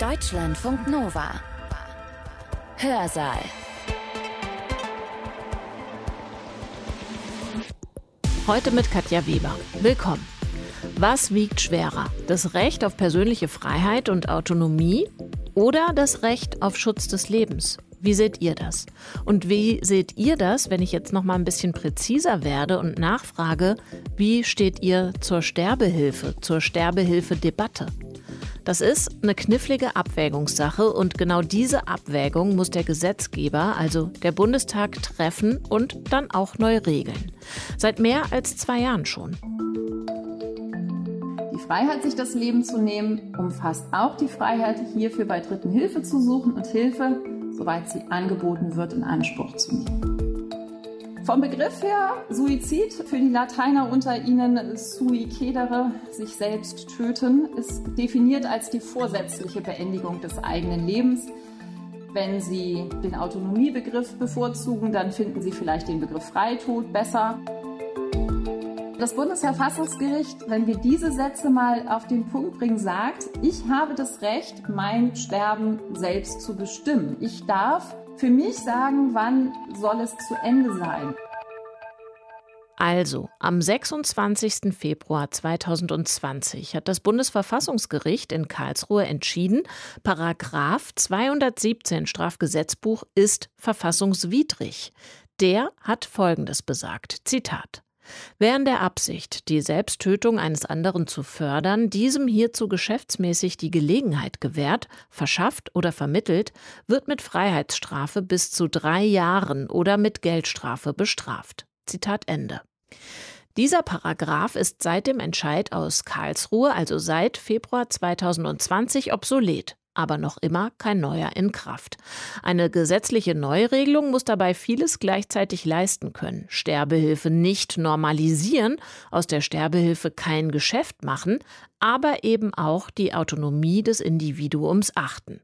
Deutschlandfunk Nova. Hörsaal. Heute mit Katja Weber. Willkommen. Was wiegt schwerer? Das Recht auf persönliche Freiheit und Autonomie oder das Recht auf Schutz des Lebens? Wie seht ihr das? Und wie seht ihr das, wenn ich jetzt noch mal ein bisschen präziser werde und nachfrage, wie steht ihr zur Sterbehilfe, zur Sterbehilfe-Debatte? Das ist eine knifflige Abwägungssache und genau diese Abwägung muss der Gesetzgeber, also der Bundestag, treffen und dann auch neu regeln. Seit mehr als zwei Jahren schon. Die Freiheit, sich das Leben zu nehmen, umfasst auch die Freiheit, hierfür bei Dritten Hilfe zu suchen und Hilfe soweit sie angeboten wird, in Anspruch zu nehmen. Vom Begriff her, Suizid, für die Lateiner unter Ihnen sui cedere, sich selbst töten, ist definiert als die vorsätzliche Beendigung des eigenen Lebens. Wenn Sie den Autonomiebegriff bevorzugen, dann finden Sie vielleicht den Begriff Freitod besser. Das Bundesverfassungsgericht, wenn wir diese Sätze mal auf den Punkt bringen, sagt, ich habe das Recht, mein Sterben selbst zu bestimmen. Ich darf für mich sagen, wann soll es zu Ende sein. Also, am 26. Februar 2020 hat das Bundesverfassungsgericht in Karlsruhe entschieden, Paragraph 217 Strafgesetzbuch ist verfassungswidrig. Der hat Folgendes besagt. Zitat. Wer in der Absicht, die Selbsttötung eines anderen zu fördern, diesem hierzu geschäftsmäßig die Gelegenheit gewährt, verschafft oder vermittelt, wird mit Freiheitsstrafe bis zu drei Jahren oder mit Geldstrafe bestraft. Zitat Ende. Dieser Paragraph ist seit dem Entscheid aus Karlsruhe, also seit Februar 2020, obsolet aber noch immer kein neuer in Kraft. Eine gesetzliche Neuregelung muss dabei vieles gleichzeitig leisten können. Sterbehilfe nicht normalisieren, aus der Sterbehilfe kein Geschäft machen, aber eben auch die Autonomie des Individuums achten.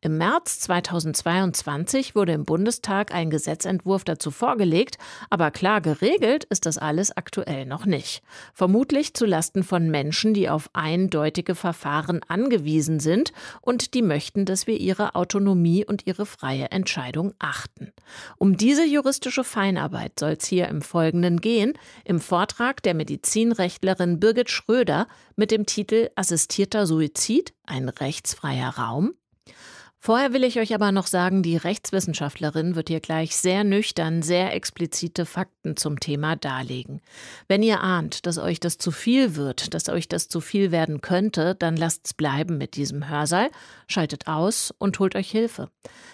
Im März 2022 wurde im Bundestag ein Gesetzentwurf dazu vorgelegt, aber klar geregelt ist das alles aktuell noch nicht. Vermutlich zu Lasten von Menschen, die auf eindeutige Verfahren angewiesen sind und die möchten, dass wir ihre Autonomie und ihre freie Entscheidung achten. Um diese juristische Feinarbeit soll es hier im Folgenden gehen, im Vortrag der Medizinrechtlerin Birgit Schröder mit dem Titel Assistierter Suizid, ein rechtsfreier Raum Vorher will ich euch aber noch sagen, die Rechtswissenschaftlerin wird hier gleich sehr nüchtern, sehr explizite Fakten zum Thema darlegen. Wenn ihr ahnt, dass euch das zu viel wird, dass euch das zu viel werden könnte, dann lasst's bleiben mit diesem Hörsaal, schaltet aus und holt euch Hilfe.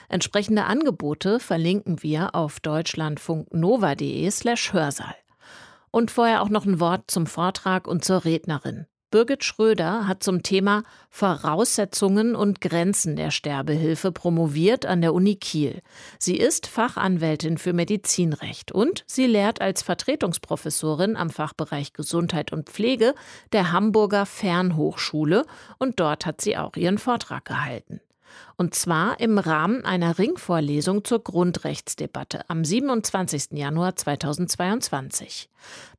Entsprechende Angebote verlinken wir auf deutschlandfunknova.de slash Hörsaal. Und vorher auch noch ein Wort zum Vortrag und zur Rednerin. Birgit Schröder hat zum Thema Voraussetzungen und Grenzen der Sterbehilfe promoviert an der Uni Kiel. Sie ist Fachanwältin für Medizinrecht und sie lehrt als Vertretungsprofessorin am Fachbereich Gesundheit und Pflege der Hamburger Fernhochschule und dort hat sie auch ihren Vortrag gehalten. Und zwar im Rahmen einer Ringvorlesung zur Grundrechtsdebatte am 27. Januar 2022.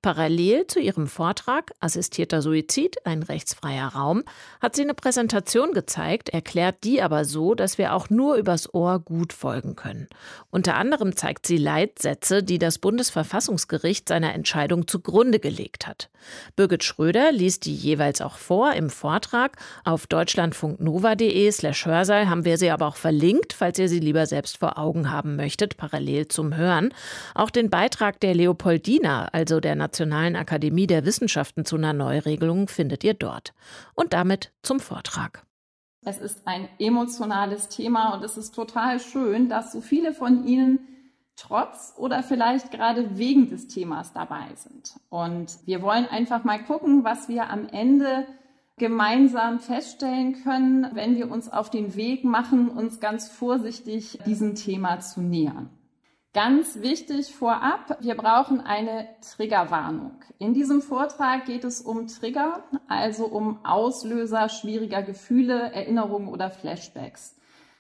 Parallel zu ihrem Vortrag Assistierter Suizid, ein rechtsfreier Raum, hat sie eine Präsentation gezeigt, erklärt die aber so, dass wir auch nur übers Ohr gut folgen können. Unter anderem zeigt sie Leitsätze, die das Bundesverfassungsgericht seiner Entscheidung zugrunde gelegt hat. Birgit Schröder liest die jeweils auch vor im Vortrag. Auf deutschlandfunknova.de slash Hörsaal haben wir sie aber auch verlinkt, falls ihr sie lieber selbst vor Augen haben möchtet, parallel zum Hören. Auch den Beitrag der Leopoldina, also der Nationalen Akademie der Wissenschaften zu einer Neuregelung findet ihr dort. Und damit zum Vortrag. Es ist ein emotionales Thema und es ist total schön, dass so viele von Ihnen trotz oder vielleicht gerade wegen des Themas dabei sind. Und wir wollen einfach mal gucken, was wir am Ende gemeinsam feststellen können, wenn wir uns auf den Weg machen, uns ganz vorsichtig diesem Thema zu nähern. Ganz wichtig vorab, wir brauchen eine Triggerwarnung. In diesem Vortrag geht es um Trigger, also um Auslöser schwieriger Gefühle, Erinnerungen oder Flashbacks.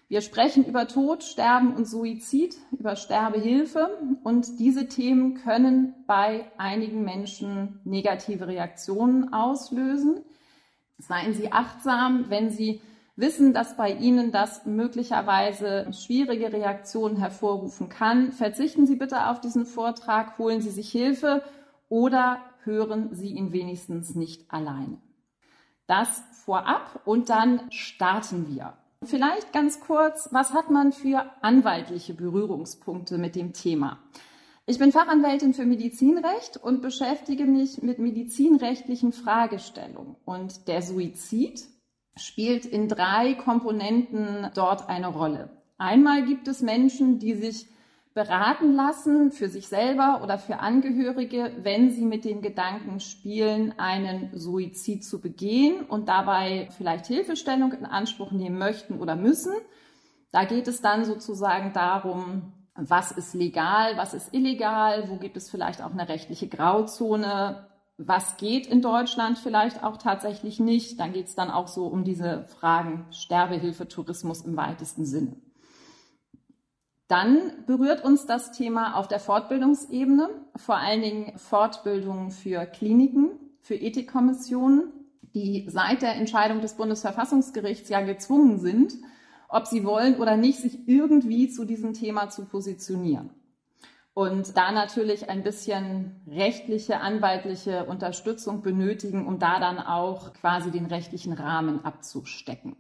Wir sprechen über Tod, Sterben und Suizid, über Sterbehilfe und diese Themen können bei einigen Menschen negative Reaktionen auslösen. Seien Sie achtsam, wenn Sie wissen, dass bei Ihnen das möglicherweise schwierige Reaktionen hervorrufen kann. Verzichten Sie bitte auf diesen Vortrag, holen Sie sich Hilfe oder hören Sie ihn wenigstens nicht alleine. Das vorab und dann starten wir. Vielleicht ganz kurz, was hat man für anwaltliche Berührungspunkte mit dem Thema? Ich bin Fachanwältin für Medizinrecht und beschäftige mich mit medizinrechtlichen Fragestellungen. Und der Suizid spielt in drei Komponenten dort eine Rolle. Einmal gibt es Menschen, die sich beraten lassen für sich selber oder für Angehörige, wenn sie mit dem Gedanken spielen, einen Suizid zu begehen und dabei vielleicht Hilfestellung in Anspruch nehmen möchten oder müssen. Da geht es dann sozusagen darum, was ist legal, was ist illegal, wo gibt es vielleicht auch eine rechtliche Grauzone, was geht in Deutschland vielleicht auch tatsächlich nicht. Dann geht es dann auch so um diese Fragen Sterbehilfe, Tourismus im weitesten Sinne. Dann berührt uns das Thema auf der Fortbildungsebene, vor allen Dingen Fortbildungen für Kliniken, für Ethikkommissionen, die seit der Entscheidung des Bundesverfassungsgerichts ja gezwungen sind, ob sie wollen oder nicht, sich irgendwie zu diesem Thema zu positionieren. Und da natürlich ein bisschen rechtliche, anwaltliche Unterstützung benötigen, um da dann auch quasi den rechtlichen Rahmen abzustecken.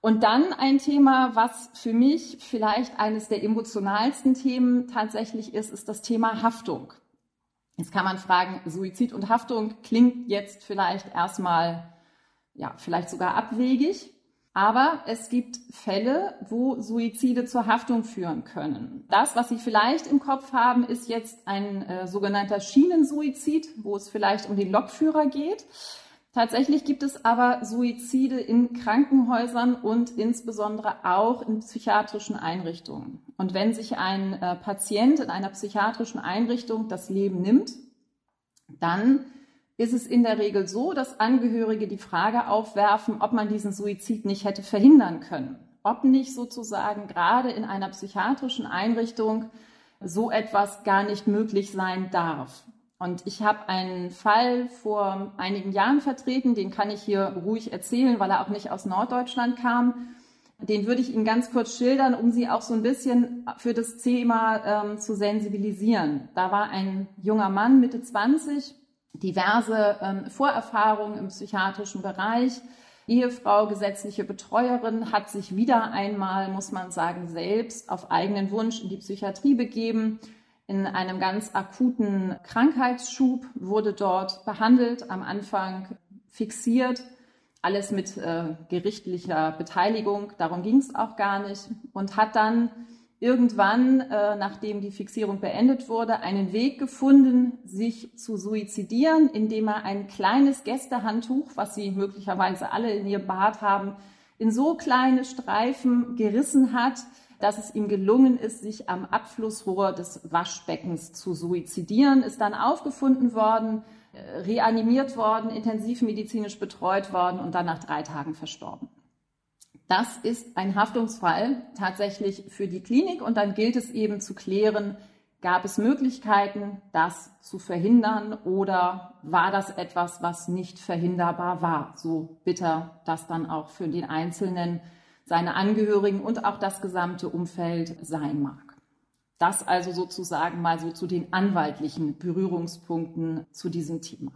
Und dann ein Thema, was für mich vielleicht eines der emotionalsten Themen tatsächlich ist, ist das Thema Haftung. Jetzt kann man fragen, Suizid und Haftung klingt jetzt vielleicht erstmal, ja, vielleicht sogar abwegig. Aber es gibt Fälle, wo Suizide zur Haftung führen können. Das, was Sie vielleicht im Kopf haben, ist jetzt ein äh, sogenannter Schienensuizid, wo es vielleicht um den Lokführer geht. Tatsächlich gibt es aber Suizide in Krankenhäusern und insbesondere auch in psychiatrischen Einrichtungen. Und wenn sich ein äh, Patient in einer psychiatrischen Einrichtung das Leben nimmt, dann ist es in der Regel so, dass Angehörige die Frage aufwerfen, ob man diesen Suizid nicht hätte verhindern können. Ob nicht sozusagen gerade in einer psychiatrischen Einrichtung so etwas gar nicht möglich sein darf. Und ich habe einen Fall vor einigen Jahren vertreten, den kann ich hier ruhig erzählen, weil er auch nicht aus Norddeutschland kam. Den würde ich Ihnen ganz kurz schildern, um Sie auch so ein bisschen für das Thema ähm, zu sensibilisieren. Da war ein junger Mann, Mitte 20, diverse ähm, Vorerfahrungen im psychiatrischen Bereich, Ehefrau, gesetzliche Betreuerin, hat sich wieder einmal, muss man sagen, selbst auf eigenen Wunsch in die Psychiatrie begeben. In einem ganz akuten Krankheitsschub, wurde dort behandelt, am Anfang fixiert, alles mit äh, gerichtlicher Beteiligung, darum ging es auch gar nicht, und hat dann irgendwann, äh, nachdem die Fixierung beendet wurde, einen Weg gefunden, sich zu suizidieren, indem er ein kleines Gästehandtuch, was Sie möglicherweise alle in Ihr Bad haben, in so kleine Streifen gerissen hat, dass es ihm gelungen ist, sich am Abflussrohr des Waschbeckens zu suizidieren, ist dann aufgefunden worden, äh, reanimiert worden, intensivmedizinisch betreut worden und dann nach drei Tagen verstorben. Das ist ein Haftungsfall tatsächlich für die Klinik und dann gilt es eben zu klären, gab es Möglichkeiten, das zu verhindern oder war das etwas, was nicht verhinderbar war, so bitter das dann auch für den Einzelnen seine Angehörigen und auch das gesamte Umfeld sein mag. Das also sozusagen mal so zu den anwaltlichen Berührungspunkten zu diesem Thema.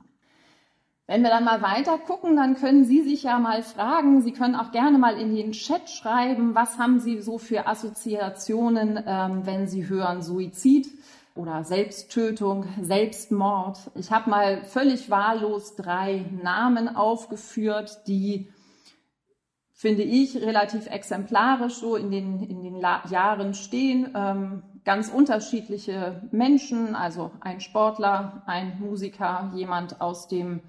Wenn wir dann mal weiter gucken, dann können Sie sich ja mal fragen, Sie können auch gerne mal in den Chat schreiben, was haben Sie so für Assoziationen, ähm, wenn Sie hören Suizid oder Selbsttötung, Selbstmord. Ich habe mal völlig wahllos drei Namen aufgeführt, die finde ich, relativ exemplarisch so in den, in den Jahren stehen. Ähm, ganz unterschiedliche Menschen, also ein Sportler, ein Musiker, jemand aus dem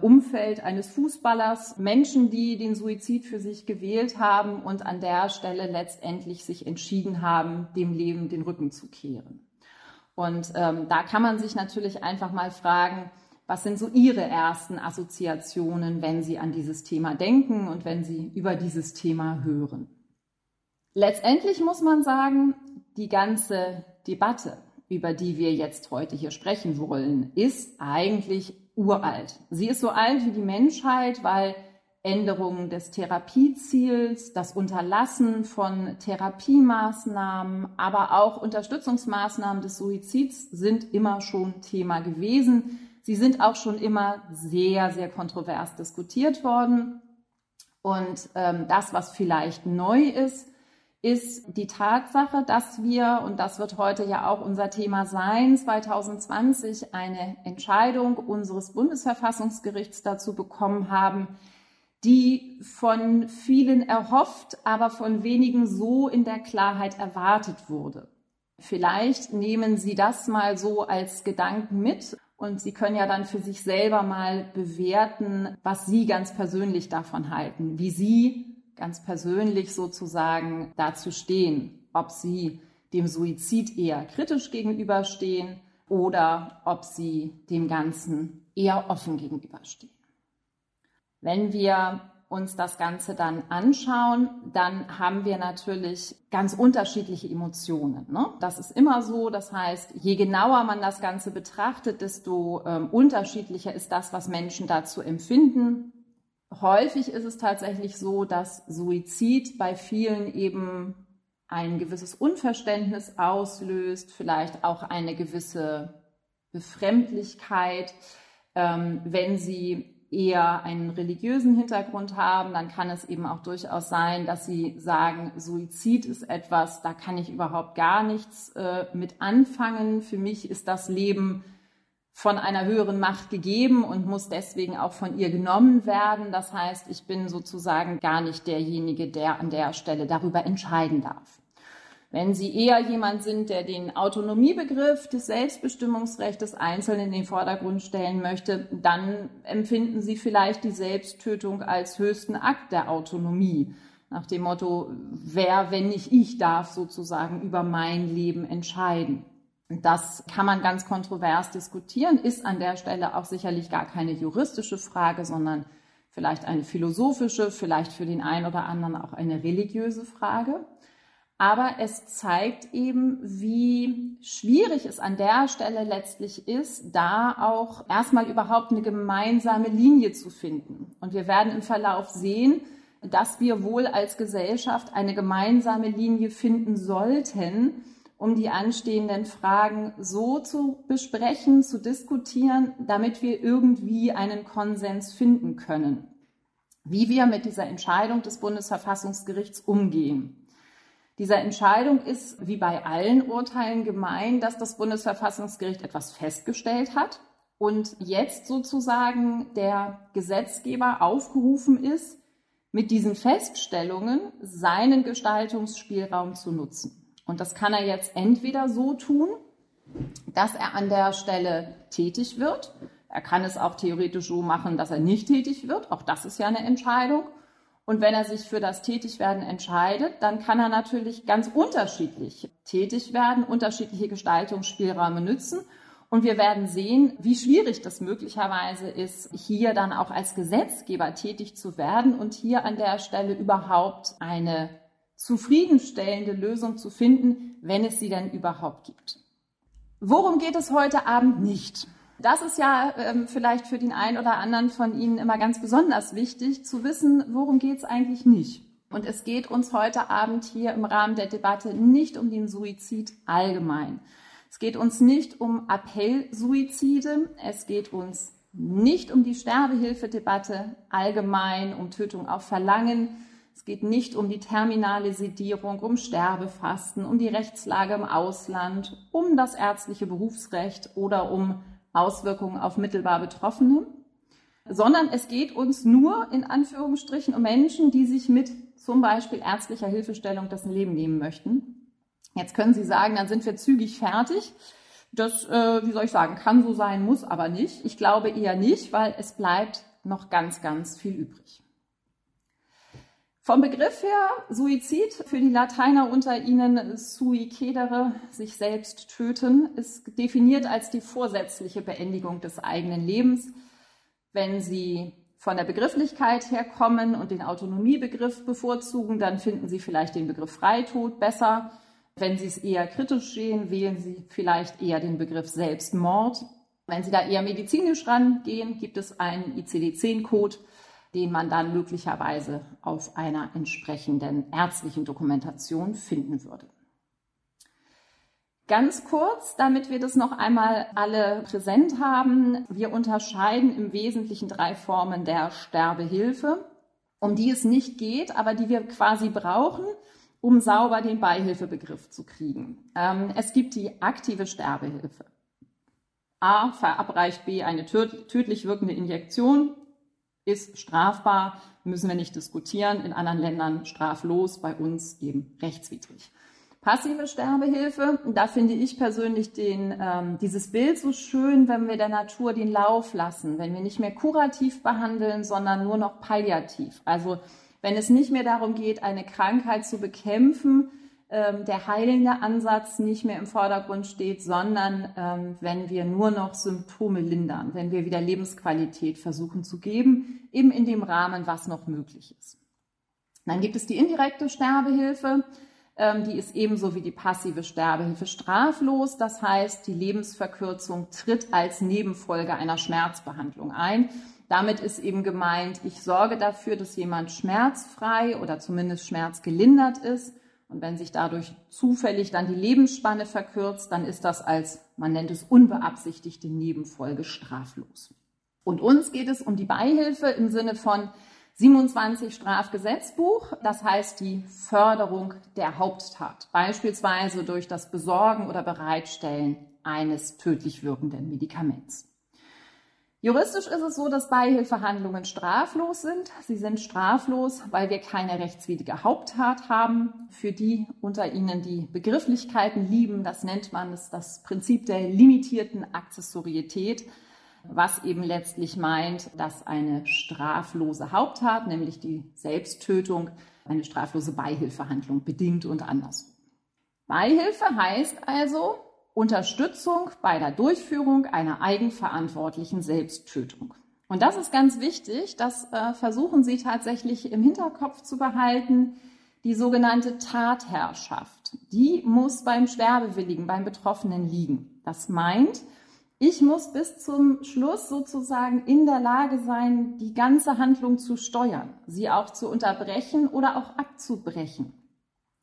Umfeld eines Fußballers, Menschen, die den Suizid für sich gewählt haben und an der Stelle letztendlich sich entschieden haben, dem Leben den Rücken zu kehren. Und ähm, da kann man sich natürlich einfach mal fragen, was sind so Ihre ersten Assoziationen, wenn Sie an dieses Thema denken und wenn Sie über dieses Thema hören? Letztendlich muss man sagen, die ganze Debatte, über die wir jetzt heute hier sprechen wollen, ist eigentlich uralt. Sie ist so alt wie die Menschheit, weil Änderungen des Therapieziels, das Unterlassen von Therapiemaßnahmen, aber auch Unterstützungsmaßnahmen des Suizids sind immer schon Thema gewesen. Sie sind auch schon immer sehr, sehr kontrovers diskutiert worden. Und ähm, das, was vielleicht neu ist, ist die Tatsache, dass wir, und das wird heute ja auch unser Thema sein, 2020 eine Entscheidung unseres Bundesverfassungsgerichts dazu bekommen haben, die von vielen erhofft, aber von wenigen so in der Klarheit erwartet wurde. Vielleicht nehmen Sie das mal so als Gedanken mit und Sie können ja dann für sich selber mal bewerten, was Sie ganz persönlich davon halten, wie Sie ganz persönlich sozusagen dazu stehen, ob Sie dem Suizid eher kritisch gegenüberstehen oder ob Sie dem Ganzen eher offen gegenüberstehen. Wenn wir uns das Ganze dann anschauen, dann haben wir natürlich ganz unterschiedliche Emotionen. Ne? Das ist immer so. Das heißt, je genauer man das Ganze betrachtet, desto ähm, unterschiedlicher ist das, was Menschen dazu empfinden. Häufig ist es tatsächlich so, dass Suizid bei vielen eben ein gewisses Unverständnis auslöst, vielleicht auch eine gewisse Befremdlichkeit, ähm, wenn sie eher einen religiösen Hintergrund haben, dann kann es eben auch durchaus sein, dass sie sagen, Suizid ist etwas, da kann ich überhaupt gar nichts äh, mit anfangen. Für mich ist das Leben von einer höheren Macht gegeben und muss deswegen auch von ihr genommen werden. Das heißt, ich bin sozusagen gar nicht derjenige, der an der Stelle darüber entscheiden darf. Wenn Sie eher jemand sind, der den Autonomiebegriff des Selbstbestimmungsrechts des Einzelnen in den Vordergrund stellen möchte, dann empfinden Sie vielleicht die Selbsttötung als höchsten Akt der Autonomie. Nach dem Motto, wer, wenn nicht ich, darf sozusagen über mein Leben entscheiden. Das kann man ganz kontrovers diskutieren, ist an der Stelle auch sicherlich gar keine juristische Frage, sondern vielleicht eine philosophische, vielleicht für den einen oder anderen auch eine religiöse Frage. Aber es zeigt eben, wie schwierig es an der Stelle letztlich ist, da auch erstmal überhaupt eine gemeinsame Linie zu finden. Und wir werden im Verlauf sehen, dass wir wohl als Gesellschaft eine gemeinsame Linie finden sollten, um die anstehenden Fragen so zu besprechen, zu diskutieren, damit wir irgendwie einen Konsens finden können, wie wir mit dieser Entscheidung des Bundesverfassungsgerichts umgehen. Dieser Entscheidung ist wie bei allen Urteilen gemein, dass das Bundesverfassungsgericht etwas festgestellt hat und jetzt sozusagen der Gesetzgeber aufgerufen ist, mit diesen Feststellungen seinen Gestaltungsspielraum zu nutzen. Und das kann er jetzt entweder so tun, dass er an der Stelle tätig wird. Er kann es auch theoretisch so machen, dass er nicht tätig wird. Auch das ist ja eine Entscheidung. Und wenn er sich für das Tätigwerden entscheidet, dann kann er natürlich ganz unterschiedlich tätig werden, unterschiedliche Gestaltungsspielräume nützen. Und wir werden sehen, wie schwierig das möglicherweise ist, hier dann auch als Gesetzgeber tätig zu werden und hier an der Stelle überhaupt eine zufriedenstellende Lösung zu finden, wenn es sie denn überhaupt gibt. Worum geht es heute Abend nicht? Das ist ja ähm, vielleicht für den einen oder anderen von Ihnen immer ganz besonders wichtig, zu wissen, worum geht es eigentlich nicht. Und es geht uns heute Abend hier im Rahmen der Debatte nicht um den Suizid allgemein. Es geht uns nicht um Appellsuizide. Es geht uns nicht um die Sterbehilfedebatte allgemein, um Tötung auf Verlangen. Es geht nicht um die terminale Sedierung, um Sterbefasten, um die Rechtslage im Ausland, um das ärztliche Berufsrecht oder um Auswirkungen auf mittelbar Betroffene, sondern es geht uns nur in Anführungsstrichen um Menschen, die sich mit zum Beispiel ärztlicher Hilfestellung das Leben nehmen möchten. Jetzt können Sie sagen, dann sind wir zügig fertig. Das, äh, wie soll ich sagen, kann so sein, muss aber nicht. Ich glaube eher nicht, weil es bleibt noch ganz, ganz viel übrig. Vom Begriff her Suizid für die Lateiner unter Ihnen sui cedere, sich selbst töten, ist definiert als die vorsätzliche Beendigung des eigenen Lebens. Wenn Sie von der Begrifflichkeit her kommen und den Autonomiebegriff bevorzugen, dann finden Sie vielleicht den Begriff Freitod besser. Wenn Sie es eher kritisch sehen, wählen Sie vielleicht eher den Begriff Selbstmord. Wenn Sie da eher medizinisch rangehen, gibt es einen ICD-10-Code, den man dann möglicherweise auf einer entsprechenden ärztlichen Dokumentation finden würde. Ganz kurz, damit wir das noch einmal alle präsent haben. Wir unterscheiden im Wesentlichen drei Formen der Sterbehilfe, um die es nicht geht, aber die wir quasi brauchen, um sauber den Beihilfebegriff zu kriegen. Ähm, es gibt die aktive Sterbehilfe. A verabreicht B eine tödlich wirkende Injektion, ist strafbar, müssen wir nicht diskutieren, in anderen Ländern straflos, bei uns eben rechtswidrig. Passive Sterbehilfe, da finde ich persönlich den, ähm, dieses Bild so schön, wenn wir der Natur den Lauf lassen, wenn wir nicht mehr kurativ behandeln, sondern nur noch palliativ. Also wenn es nicht mehr darum geht, eine Krankheit zu bekämpfen, ähm, der heilende Ansatz nicht mehr im Vordergrund steht, sondern ähm, wenn wir nur noch Symptome lindern, wenn wir wieder Lebensqualität versuchen zu geben, eben in dem Rahmen, was noch möglich ist. Dann gibt es die indirekte Sterbehilfe. Ähm, die ist ebenso wie die passive Sterbehilfe straflos. Das heißt, die Lebensverkürzung tritt als Nebenfolge einer Schmerzbehandlung ein. Damit ist eben gemeint, ich sorge dafür, dass jemand schmerzfrei oder zumindest schmerzgelindert ist und wenn sich dadurch zufällig dann die Lebensspanne verkürzt, dann ist das als, man nennt es unbeabsichtigte Nebenfolge straflos. Und uns geht es um die Beihilfe im Sinne von 27 Strafgesetzbuch, das heißt die Förderung der Haupttat, beispielsweise durch das Besorgen oder Bereitstellen eines tödlich wirkenden Medikaments. Juristisch ist es so, dass Beihilfehandlungen straflos sind. Sie sind straflos, weil wir keine rechtswidrige Haupttat haben. Für die unter Ihnen, die Begrifflichkeiten lieben, das nennt man das, das Prinzip der limitierten Accessorietät, was eben letztlich meint, dass eine straflose Haupttat, nämlich die Selbsttötung, eine straflose Beihilfehandlung bedingt und andersrum. Beihilfe heißt also, Unterstützung bei der Durchführung einer eigenverantwortlichen Selbsttötung. Und das ist ganz wichtig, das äh, versuchen Sie tatsächlich im Hinterkopf zu behalten. Die sogenannte Tatherrschaft, die muss beim Sterbewilligen, beim Betroffenen liegen. Das meint, ich muss bis zum Schluss sozusagen in der Lage sein, die ganze Handlung zu steuern, sie auch zu unterbrechen oder auch abzubrechen.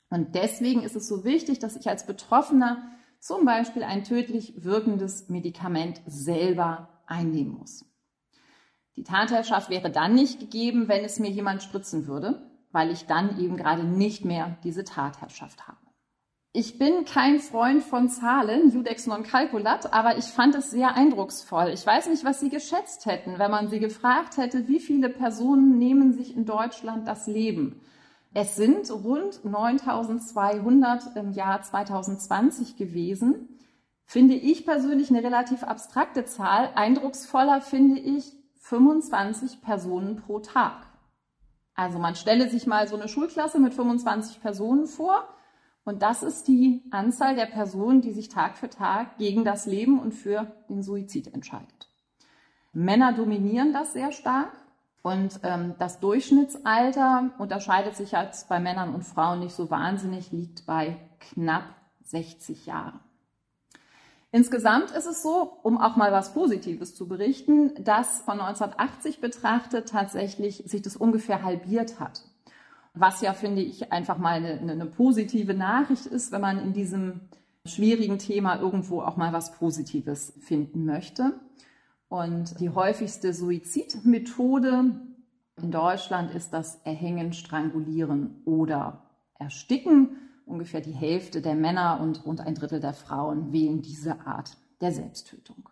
Und deswegen ist es so wichtig, dass ich als Betroffener zum Beispiel ein tödlich wirkendes Medikament selber einnehmen muss. Die Tatherrschaft wäre dann nicht gegeben, wenn es mir jemand spritzen würde, weil ich dann eben gerade nicht mehr diese Tatherrschaft habe. Ich bin kein Freund von Zahlen, Judex non calculat, aber ich fand es sehr eindrucksvoll. Ich weiß nicht, was Sie geschätzt hätten, wenn man Sie gefragt hätte, wie viele Personen nehmen sich in Deutschland das Leben. Es sind rund 9200 im Jahr 2020 gewesen. Finde ich persönlich eine relativ abstrakte Zahl. Eindrucksvoller finde ich 25 Personen pro Tag. Also man stelle sich mal so eine Schulklasse mit 25 Personen vor und das ist die Anzahl der Personen, die sich Tag für Tag gegen das Leben und für den Suizid entscheidet. Männer dominieren das sehr stark. Und ähm, das Durchschnittsalter unterscheidet sich jetzt bei Männern und Frauen nicht so wahnsinnig, liegt bei knapp 60 Jahren. Insgesamt ist es so, um auch mal was Positives zu berichten, dass von 1980 betrachtet tatsächlich sich das ungefähr halbiert hat. Was ja, finde ich, einfach mal eine, eine positive Nachricht ist, wenn man in diesem schwierigen Thema irgendwo auch mal was Positives finden möchte. Und die häufigste Suizidmethode in Deutschland ist das Erhängen, Strangulieren oder Ersticken. Ungefähr die Hälfte der Männer und rund ein Drittel der Frauen wählen diese Art der Selbsttötung.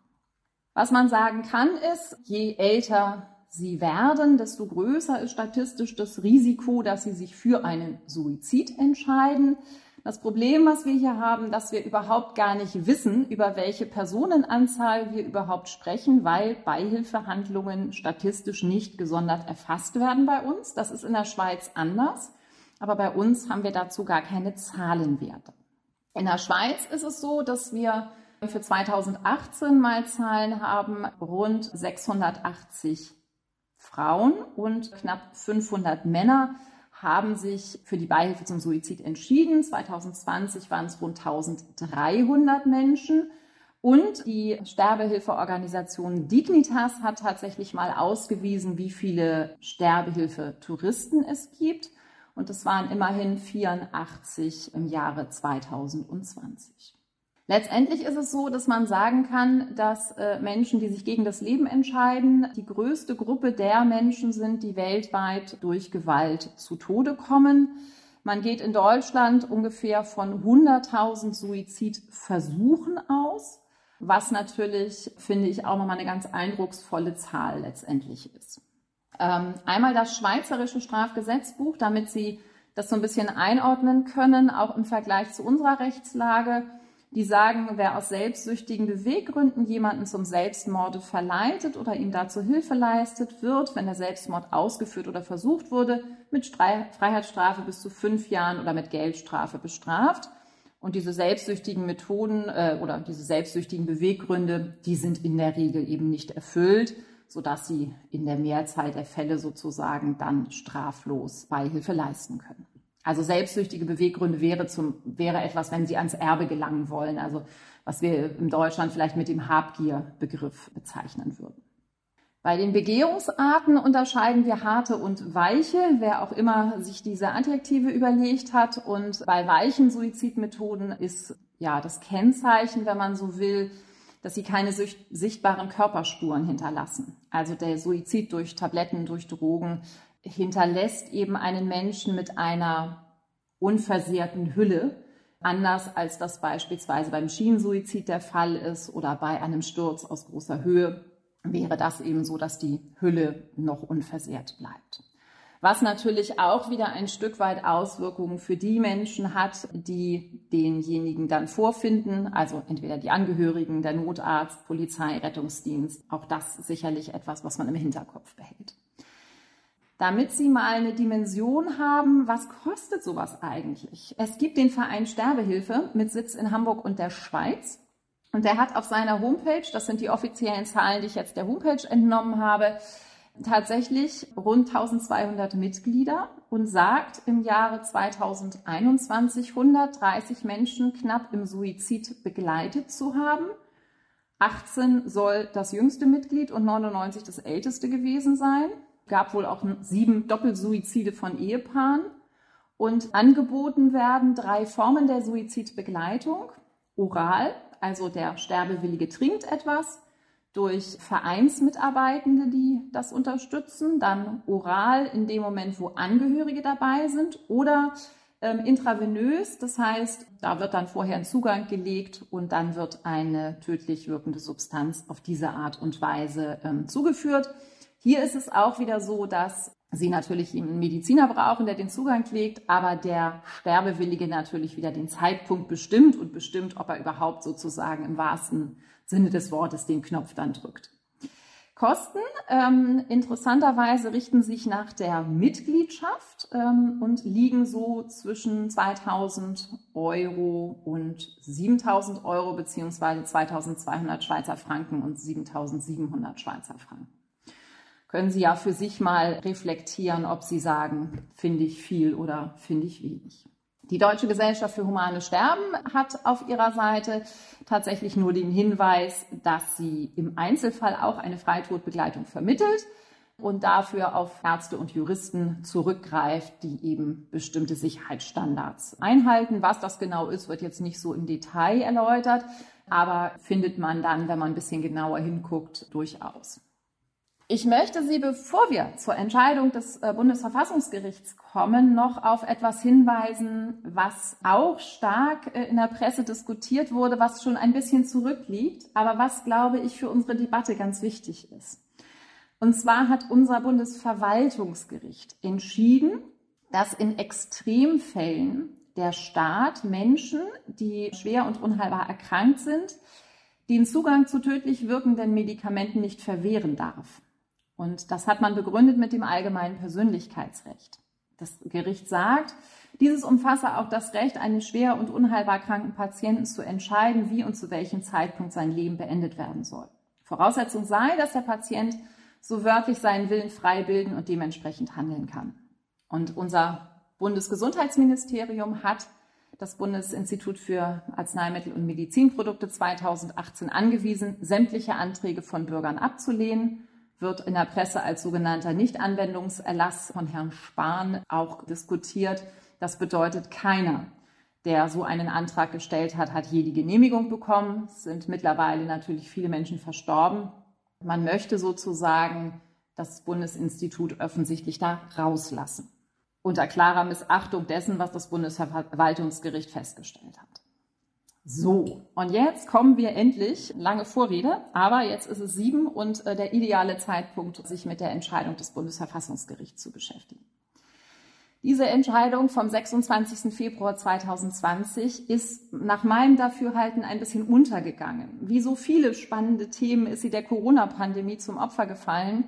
Was man sagen kann ist, je älter sie werden, desto größer ist statistisch das Risiko, dass sie sich für einen Suizid entscheiden. Das Problem, was wir hier haben, dass wir überhaupt gar nicht wissen, über welche Personenanzahl wir überhaupt sprechen, weil Beihilfehandlungen statistisch nicht gesondert erfasst werden bei uns. Das ist in der Schweiz anders, aber bei uns haben wir dazu gar keine Zahlenwerte. In der Schweiz ist es so, dass wir für 2018 mal Zahlen haben, rund 680 Frauen und knapp 500 Männer haben sich für die Beihilfe zum Suizid entschieden. 2020 waren es rund 1300 Menschen. Und die Sterbehilfeorganisation Dignitas hat tatsächlich mal ausgewiesen, wie viele Sterbehilfetouristen es gibt. Und es waren immerhin 84 im Jahre 2020. Letztendlich ist es so, dass man sagen kann, dass äh, Menschen, die sich gegen das Leben entscheiden, die größte Gruppe der Menschen sind, die weltweit durch Gewalt zu Tode kommen. Man geht in Deutschland ungefähr von 100.000 Suizidversuchen aus, was natürlich, finde ich, auch nochmal eine ganz eindrucksvolle Zahl letztendlich ist. Ähm, einmal das Schweizerische Strafgesetzbuch, damit Sie das so ein bisschen einordnen können, auch im Vergleich zu unserer Rechtslage die sagen, wer aus selbstsüchtigen Beweggründen jemanden zum Selbstmorde verleitet oder ihm dazu Hilfe leistet, wird, wenn der Selbstmord ausgeführt oder versucht wurde, mit Freiheitsstrafe bis zu fünf Jahren oder mit Geldstrafe bestraft. Und diese selbstsüchtigen Methoden äh, oder diese selbstsüchtigen Beweggründe, die sind in der Regel eben nicht erfüllt, sodass sie in der Mehrzahl der Fälle sozusagen dann straflos Beihilfe leisten können. Also selbstsüchtige Beweggründe wäre, zum, wäre etwas, wenn Sie ans Erbe gelangen wollen, also was wir in Deutschland vielleicht mit dem Habgier-Begriff bezeichnen würden. Bei den Begehungsarten unterscheiden wir harte und weiche, wer auch immer sich diese Adjektive überlegt hat. Und bei weichen Suizidmethoden ist ja das Kennzeichen, wenn man so will, dass sie keine sichtbaren Körperspuren hinterlassen. Also der Suizid durch Tabletten, durch Drogen hinterlässt eben einen Menschen mit einer unversehrten Hülle, anders als das beispielsweise beim Schienensuizid der Fall ist oder bei einem Sturz aus großer Höhe, wäre das eben so, dass die Hülle noch unversehrt bleibt. Was natürlich auch wieder ein Stück weit Auswirkungen für die Menschen hat, die denjenigen dann vorfinden, also entweder die Angehörigen, der Notarzt, Polizei, Rettungsdienst. Auch das sicherlich etwas, was man im Hinterkopf behält damit Sie mal eine Dimension haben, was kostet sowas eigentlich? Es gibt den Verein Sterbehilfe mit Sitz in Hamburg und der Schweiz. Und der hat auf seiner Homepage, das sind die offiziellen Zahlen, die ich jetzt der Homepage entnommen habe, tatsächlich rund 1200 Mitglieder und sagt im Jahre 2021 130 Menschen knapp im Suizid begleitet zu haben. 18 soll das jüngste Mitglied und 99 das älteste gewesen sein gab wohl auch sieben Doppelsuizide von Ehepaaren. Und angeboten werden drei Formen der Suizidbegleitung. Oral, also der Sterbewillige trinkt etwas, durch Vereinsmitarbeitende, die das unterstützen, dann oral in dem Moment, wo Angehörige dabei sind oder ähm, intravenös, das heißt, da wird dann vorher ein Zugang gelegt und dann wird eine tödlich wirkende Substanz auf diese Art und Weise ähm, zugeführt. Hier ist es auch wieder so, dass Sie natürlich einen Mediziner brauchen, der den Zugang legt, aber der Sterbewillige natürlich wieder den Zeitpunkt bestimmt und bestimmt, ob er überhaupt sozusagen im wahrsten Sinne des Wortes den Knopf dann drückt. Kosten ähm, interessanterweise richten sich nach der Mitgliedschaft ähm, und liegen so zwischen 2000 Euro und 7000 Euro beziehungsweise 2200 Schweizer Franken und 7700 Schweizer Franken können Sie ja für sich mal reflektieren, ob Sie sagen, finde ich viel oder finde ich wenig. Die Deutsche Gesellschaft für Humane Sterben hat auf ihrer Seite tatsächlich nur den Hinweis, dass sie im Einzelfall auch eine Freitodbegleitung vermittelt und dafür auf Ärzte und Juristen zurückgreift, die eben bestimmte Sicherheitsstandards einhalten. Was das genau ist, wird jetzt nicht so im Detail erläutert, aber findet man dann, wenn man ein bisschen genauer hinguckt, durchaus. Ich möchte Sie, bevor wir zur Entscheidung des äh, Bundesverfassungsgerichts kommen, noch auf etwas hinweisen, was auch stark äh, in der Presse diskutiert wurde, was schon ein bisschen zurückliegt, aber was, glaube ich, für unsere Debatte ganz wichtig ist. Und zwar hat unser Bundesverwaltungsgericht entschieden, dass in Extremfällen der Staat Menschen, die schwer und unheilbar erkrankt sind, den Zugang zu tödlich wirkenden Medikamenten nicht verwehren darf. Und das hat man begründet mit dem allgemeinen Persönlichkeitsrecht. Das Gericht sagt, dieses umfasse auch das Recht eines schwer und unheilbar kranken Patienten zu entscheiden, wie und zu welchem Zeitpunkt sein Leben beendet werden soll. Voraussetzung sei, dass der Patient so wörtlich seinen Willen frei bilden und dementsprechend handeln kann. Und unser Bundesgesundheitsministerium hat das Bundesinstitut für Arzneimittel und Medizinprodukte 2018 angewiesen, sämtliche Anträge von Bürgern abzulehnen. Wird in der Presse als sogenannter Nichtanwendungserlass von Herrn Spahn auch diskutiert. Das bedeutet, keiner, der so einen Antrag gestellt hat, hat je die Genehmigung bekommen. Es sind mittlerweile natürlich viele Menschen verstorben. Man möchte sozusagen das Bundesinstitut offensichtlich da rauslassen unter klarer Missachtung dessen, was das Bundesverwaltungsgericht festgestellt hat. So, und jetzt kommen wir endlich, lange Vorrede, aber jetzt ist es sieben und äh, der ideale Zeitpunkt, sich mit der Entscheidung des Bundesverfassungsgerichts zu beschäftigen. Diese Entscheidung vom 26. Februar 2020 ist nach meinem Dafürhalten ein bisschen untergegangen. Wie so viele spannende Themen ist sie der Corona-Pandemie zum Opfer gefallen,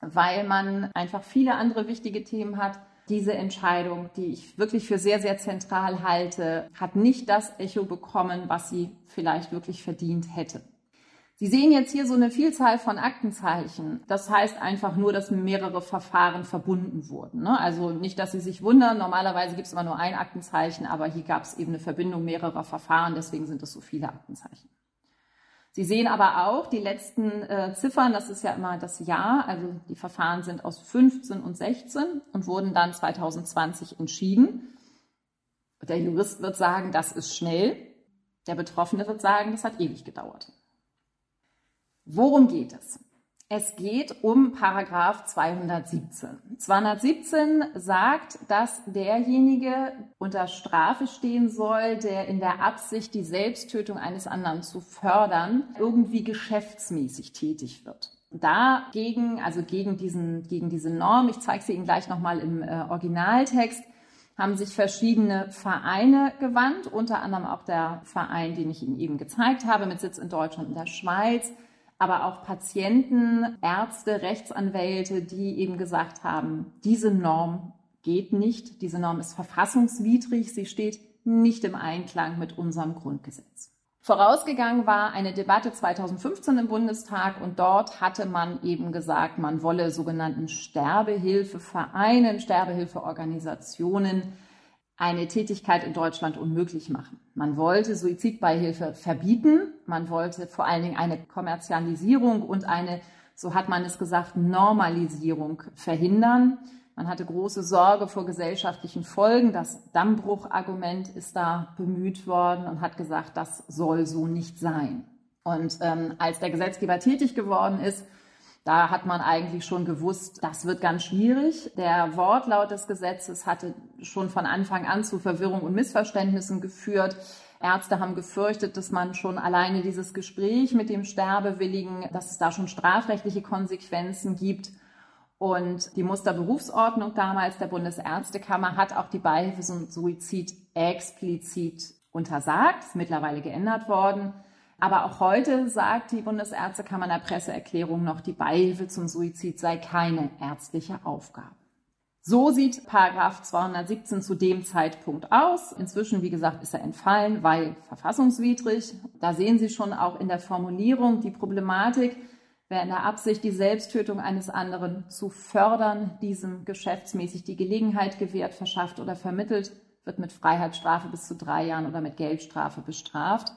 weil man einfach viele andere wichtige Themen hat, diese Entscheidung, die ich wirklich für sehr, sehr zentral halte, hat nicht das Echo bekommen, was sie vielleicht wirklich verdient hätte. Sie sehen jetzt hier so eine Vielzahl von Aktenzeichen. Das heißt einfach nur, dass mehrere Verfahren verbunden wurden. Ne? Also nicht, dass Sie sich wundern. Normalerweise gibt es immer nur ein Aktenzeichen, aber hier gab es eben eine Verbindung mehrerer Verfahren. Deswegen sind es so viele Aktenzeichen. Sie sehen aber auch die letzten äh, Ziffern, das ist ja immer das Jahr, also die Verfahren sind aus 15 und 16 und wurden dann 2020 entschieden. Der Jurist wird sagen, das ist schnell. Der Betroffene wird sagen, das hat ewig gedauert. Worum geht es? Es geht um Paragraph 217. 217 sagt, dass derjenige unter Strafe stehen soll, der in der Absicht, die Selbsttötung eines anderen zu fördern, irgendwie geschäftsmäßig tätig wird. Dagegen, also gegen, diesen, gegen diese Norm, ich zeige sie Ihnen gleich nochmal im äh, Originaltext, haben sich verschiedene Vereine gewandt, unter anderem auch der Verein, den ich Ihnen eben gezeigt habe, mit Sitz in Deutschland und der Schweiz aber auch Patienten, Ärzte, Rechtsanwälte, die eben gesagt haben, diese Norm geht nicht, diese Norm ist verfassungswidrig, sie steht nicht im Einklang mit unserem Grundgesetz. Vorausgegangen war eine Debatte 2015 im Bundestag und dort hatte man eben gesagt, man wolle sogenannten Sterbehilfevereinen, Sterbehilfeorganisationen eine Tätigkeit in Deutschland unmöglich machen. Man wollte Suizidbeihilfe verbieten, man wollte vor allen Dingen eine Kommerzialisierung und eine, so hat man es gesagt, Normalisierung verhindern. Man hatte große Sorge vor gesellschaftlichen Folgen. Das Dammbruchargument ist da bemüht worden und hat gesagt, das soll so nicht sein. Und ähm, als der Gesetzgeber tätig geworden ist, da hat man eigentlich schon gewusst, das wird ganz schwierig. Der Wortlaut des Gesetzes hatte schon von Anfang an zu Verwirrung und Missverständnissen geführt. Ärzte haben gefürchtet, dass man schon alleine dieses Gespräch mit dem Sterbewilligen, dass es da schon strafrechtliche Konsequenzen gibt. Und die Musterberufsordnung damals der Bundesärztekammer hat auch die Beihilfe zum Suizid explizit untersagt, ist mittlerweile geändert worden. Aber auch heute sagt die Bundesärztekammer in der Presseerklärung noch, die Beihilfe zum Suizid sei keine ärztliche Aufgabe. So sieht Paragraph 217 zu dem Zeitpunkt aus. Inzwischen, wie gesagt, ist er entfallen, weil verfassungswidrig. Da sehen Sie schon auch in der Formulierung die Problematik, wer in der Absicht, die Selbsttötung eines anderen zu fördern, diesem geschäftsmäßig die Gelegenheit gewährt, verschafft oder vermittelt, wird mit Freiheitsstrafe bis zu drei Jahren oder mit Geldstrafe bestraft.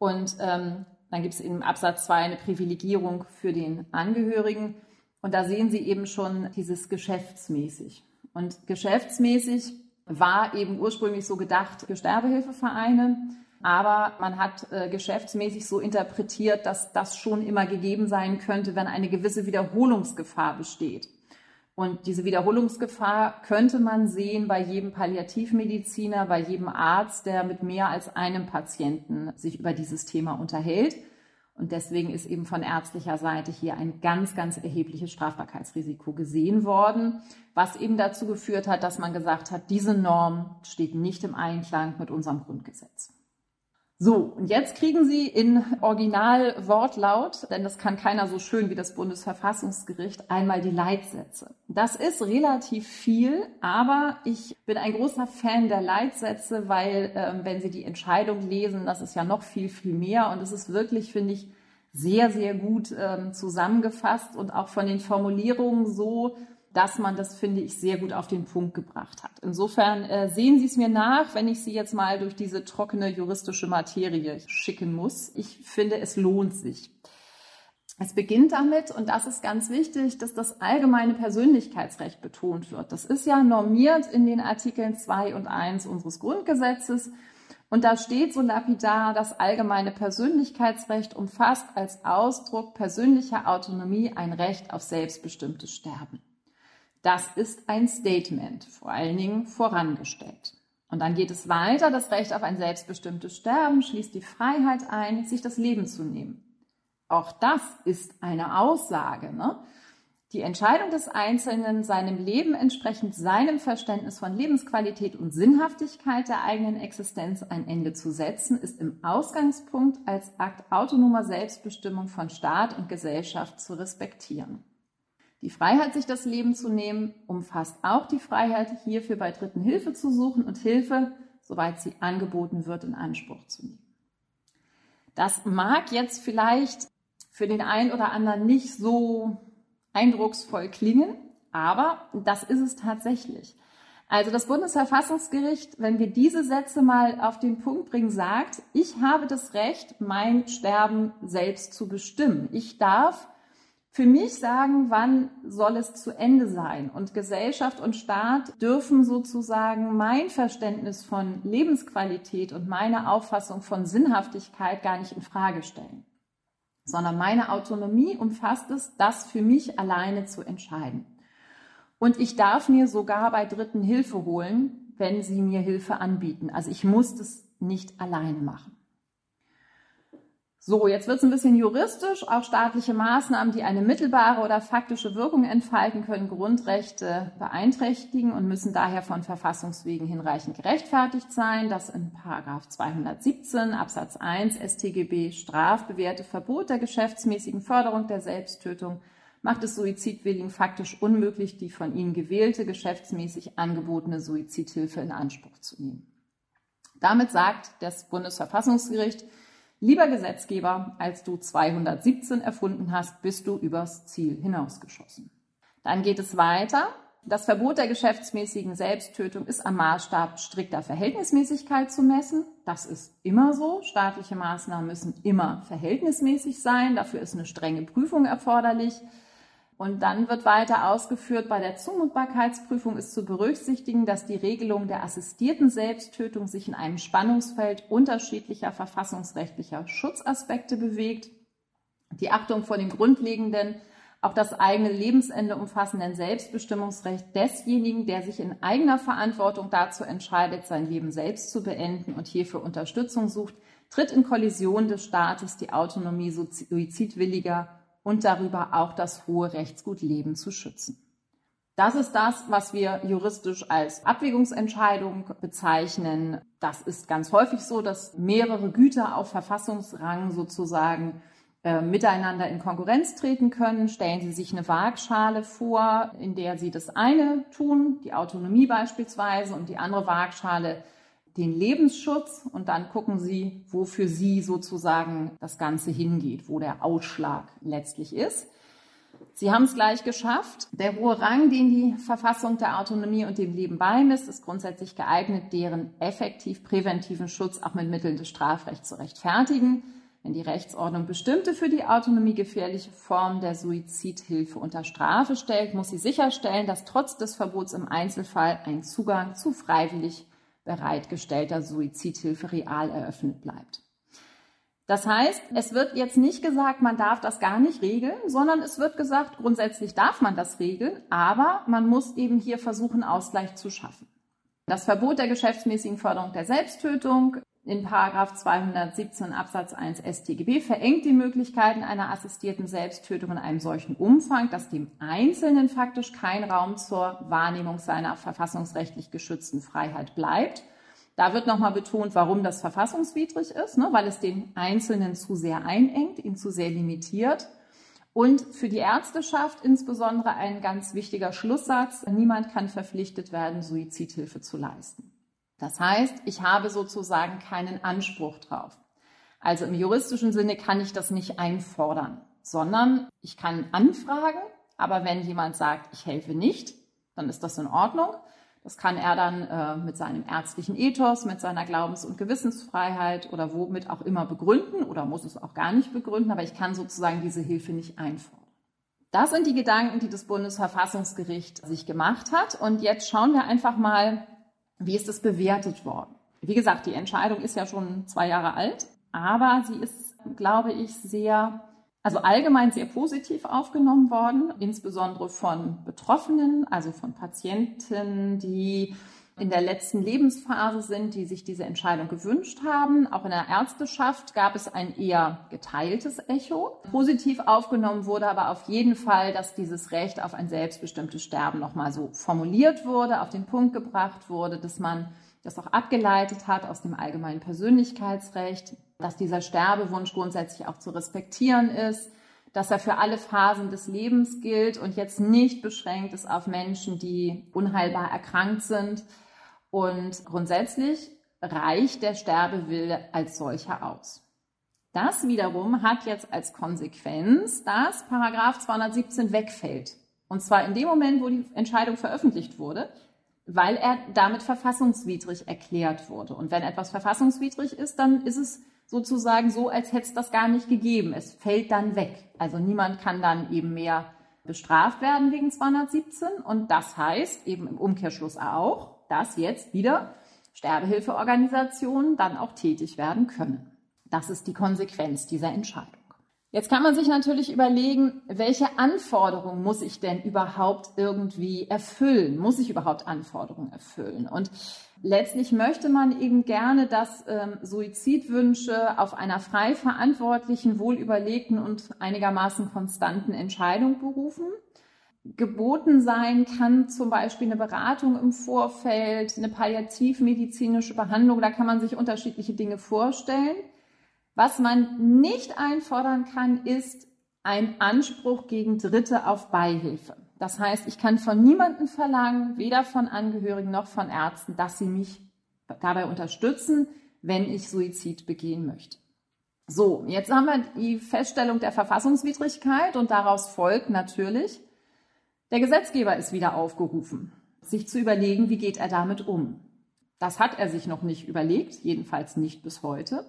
Und ähm, dann gibt es im Absatz 2 eine Privilegierung für den Angehörigen. Und da sehen Sie eben schon dieses geschäftsmäßig. Und geschäftsmäßig war eben ursprünglich so gedacht für Sterbehilfevereine. Aber man hat äh, geschäftsmäßig so interpretiert, dass das schon immer gegeben sein könnte, wenn eine gewisse Wiederholungsgefahr besteht. Und diese Wiederholungsgefahr könnte man sehen bei jedem Palliativmediziner, bei jedem Arzt, der mit mehr als einem Patienten sich über dieses Thema unterhält. Und deswegen ist eben von ärztlicher Seite hier ein ganz, ganz erhebliches Strafbarkeitsrisiko gesehen worden, was eben dazu geführt hat, dass man gesagt hat, diese Norm steht nicht im Einklang mit unserem Grundgesetz. So, und jetzt kriegen Sie in Originalwortlaut, denn das kann keiner so schön wie das Bundesverfassungsgericht, einmal die Leitsätze. Das ist relativ viel, aber ich bin ein großer Fan der Leitsätze, weil ähm, wenn Sie die Entscheidung lesen, das ist ja noch viel, viel mehr und es ist wirklich, finde ich, sehr, sehr gut ähm, zusammengefasst und auch von den Formulierungen so, dass man das, finde ich, sehr gut auf den Punkt gebracht hat. Insofern äh, sehen Sie es mir nach, wenn ich Sie jetzt mal durch diese trockene juristische Materie schicken muss. Ich finde, es lohnt sich. Es beginnt damit, und das ist ganz wichtig, dass das allgemeine Persönlichkeitsrecht betont wird. Das ist ja normiert in den Artikeln 2 und 1 unseres Grundgesetzes. Und da steht so lapidar, das allgemeine Persönlichkeitsrecht umfasst als Ausdruck persönlicher Autonomie ein Recht auf selbstbestimmtes Sterben. Das ist ein Statement, vor allen Dingen vorangestellt. Und dann geht es weiter, das Recht auf ein selbstbestimmtes Sterben schließt die Freiheit ein, sich das Leben zu nehmen. Auch das ist eine Aussage. Ne? Die Entscheidung des Einzelnen, seinem Leben entsprechend seinem Verständnis von Lebensqualität und Sinnhaftigkeit der eigenen Existenz ein Ende zu setzen, ist im Ausgangspunkt als Akt autonomer Selbstbestimmung von Staat und Gesellschaft zu respektieren. Die Freiheit, sich das Leben zu nehmen, umfasst auch die Freiheit, hierfür bei Dritten Hilfe zu suchen und Hilfe, soweit sie angeboten wird, in Anspruch zu nehmen. Das mag jetzt vielleicht für den einen oder anderen nicht so eindrucksvoll klingen, aber das ist es tatsächlich. Also das Bundesverfassungsgericht, wenn wir diese Sätze mal auf den Punkt bringen, sagt, ich habe das Recht, mein Sterben selbst zu bestimmen. Ich darf für mich sagen, wann soll es zu Ende sein. Und Gesellschaft und Staat dürfen sozusagen mein Verständnis von Lebensqualität und meine Auffassung von Sinnhaftigkeit gar nicht in Frage stellen sondern meine Autonomie umfasst es, das für mich alleine zu entscheiden. Und ich darf mir sogar bei Dritten Hilfe holen, wenn sie mir Hilfe anbieten. Also ich muss das nicht alleine machen. So, jetzt wird es ein bisschen juristisch. Auch staatliche Maßnahmen, die eine mittelbare oder faktische Wirkung entfalten, können Grundrechte beeinträchtigen und müssen daher von Verfassungswegen hinreichend gerechtfertigt sein. Das in Paragraph 217 Absatz 1 StGB strafbewährte Verbot der geschäftsmäßigen Förderung der Selbsttötung macht es Suizidwilligen faktisch unmöglich, die von ihnen gewählte, geschäftsmäßig angebotene Suizidhilfe in Anspruch zu nehmen. Damit sagt das Bundesverfassungsgericht, Lieber Gesetzgeber, als du 217 erfunden hast, bist du übers Ziel hinausgeschossen. Dann geht es weiter. Das Verbot der geschäftsmäßigen Selbsttötung ist am Maßstab strikter Verhältnismäßigkeit zu messen. Das ist immer so. Staatliche Maßnahmen müssen immer verhältnismäßig sein. Dafür ist eine strenge Prüfung erforderlich. Und dann wird weiter ausgeführt, bei der Zumutbarkeitsprüfung ist zu berücksichtigen, dass die Regelung der assistierten Selbsttötung sich in einem Spannungsfeld unterschiedlicher verfassungsrechtlicher Schutzaspekte bewegt. Die Achtung vor dem grundlegenden, auch das eigene Lebensende umfassenden Selbstbestimmungsrecht desjenigen, der sich in eigener Verantwortung dazu entscheidet, sein Leben selbst zu beenden und hierfür Unterstützung sucht, tritt in Kollision des Staates die Autonomie suizidwilliger und darüber auch das hohe Rechtsgut Leben zu schützen. Das ist das, was wir juristisch als Abwägungsentscheidung bezeichnen. Das ist ganz häufig so, dass mehrere Güter auf Verfassungsrang sozusagen äh, miteinander in Konkurrenz treten können. Stellen Sie sich eine Waagschale vor, in der Sie das eine tun, die Autonomie beispielsweise, und die andere Waagschale den Lebensschutz und dann gucken Sie, wo für Sie sozusagen das Ganze hingeht, wo der Ausschlag letztlich ist. Sie haben es gleich geschafft. Der hohe Rang, den die Verfassung der Autonomie und dem Leben beimisst, ist grundsätzlich geeignet, deren effektiv präventiven Schutz auch mit Mitteln des Strafrechts zu rechtfertigen. Wenn die Rechtsordnung bestimmte für die Autonomie gefährliche Formen der Suizidhilfe unter Strafe stellt, muss sie sicherstellen, dass trotz des Verbots im Einzelfall ein Zugang zu freiwillig bereitgestellter Suizidhilfe real eröffnet bleibt. Das heißt, es wird jetzt nicht gesagt, man darf das gar nicht regeln, sondern es wird gesagt, grundsätzlich darf man das regeln, aber man muss eben hier versuchen, Ausgleich zu schaffen. Das Verbot der geschäftsmäßigen Förderung der Selbsttötung in Paragraph 217 Absatz 1 StGB verengt die Möglichkeiten einer assistierten Selbsttötung in einem solchen Umfang, dass dem Einzelnen faktisch kein Raum zur Wahrnehmung seiner verfassungsrechtlich geschützten Freiheit bleibt. Da wird nochmal betont, warum das verfassungswidrig ist, ne, weil es den Einzelnen zu sehr einengt, ihn zu sehr limitiert. Und für die Ärzteschaft insbesondere ein ganz wichtiger Schlusssatz, niemand kann verpflichtet werden, Suizidhilfe zu leisten. Das heißt, ich habe sozusagen keinen Anspruch drauf. Also im juristischen Sinne kann ich das nicht einfordern, sondern ich kann anfragen, Aber wenn jemand sagt, ich helfe nicht, dann ist das in Ordnung. Das kann er dann äh, mit seinem ärztlichen Ethos, mit seiner Glaubens- und Gewissensfreiheit oder womit auch immer begründen oder muss es auch gar nicht begründen, aber ich kann sozusagen diese Hilfe nicht einfordern. Das sind die Gedanken, die das Bundesverfassungsgericht sich gemacht hat. Und jetzt schauen wir einfach mal, wie ist es bewertet worden. Wie gesagt, die Entscheidung ist ja schon zwei Jahre alt, aber sie ist, glaube ich, sehr also allgemein sehr positiv aufgenommen worden, insbesondere von Betroffenen, also von Patienten, die in der letzten Lebensphase sind, die sich diese Entscheidung gewünscht haben. Auch in der Ärzteschaft gab es ein eher geteiltes Echo. Positiv aufgenommen wurde aber auf jeden Fall, dass dieses Recht auf ein selbstbestimmtes Sterben nochmal so formuliert wurde, auf den Punkt gebracht wurde, dass man das auch abgeleitet hat aus dem allgemeinen Persönlichkeitsrecht, dass dieser Sterbewunsch grundsätzlich auch zu respektieren ist, dass er für alle Phasen des Lebens gilt und jetzt nicht beschränkt ist auf Menschen, die unheilbar erkrankt sind. Und grundsätzlich reicht der Sterbewille als solcher aus. Das wiederum hat jetzt als Konsequenz, dass Paragraph 217 wegfällt. Und zwar in dem Moment, wo die Entscheidung veröffentlicht wurde, weil er damit verfassungswidrig erklärt wurde. Und wenn etwas verfassungswidrig ist, dann ist es sozusagen so, als hätte es das gar nicht gegeben. Es fällt dann weg. Also niemand kann dann eben mehr bestraft werden wegen 217. Und das heißt eben im Umkehrschluss auch, dass jetzt wieder Sterbehilfeorganisationen dann auch tätig werden können. Das ist die Konsequenz dieser Entscheidung. Jetzt kann man sich natürlich überlegen, welche Anforderungen muss ich denn überhaupt irgendwie erfüllen? Muss ich überhaupt Anforderungen erfüllen? Und letztlich möchte man eben gerne, dass ähm, Suizidwünsche auf einer frei verantwortlichen, wohlüberlegten und einigermaßen konstanten Entscheidung berufen. Geboten sein kann zum Beispiel eine Beratung im Vorfeld, eine palliativmedizinische Behandlung, da kann man sich unterschiedliche Dinge vorstellen. Was man nicht einfordern kann, ist ein Anspruch gegen Dritte auf Beihilfe. Das heißt, ich kann von niemandem verlangen, weder von Angehörigen noch von Ärzten, dass sie mich dabei unterstützen, wenn ich Suizid begehen möchte. So, jetzt haben wir die Feststellung der Verfassungswidrigkeit und daraus folgt natürlich, der Gesetzgeber ist wieder aufgerufen, sich zu überlegen, wie geht er damit um. Das hat er sich noch nicht überlegt, jedenfalls nicht bis heute.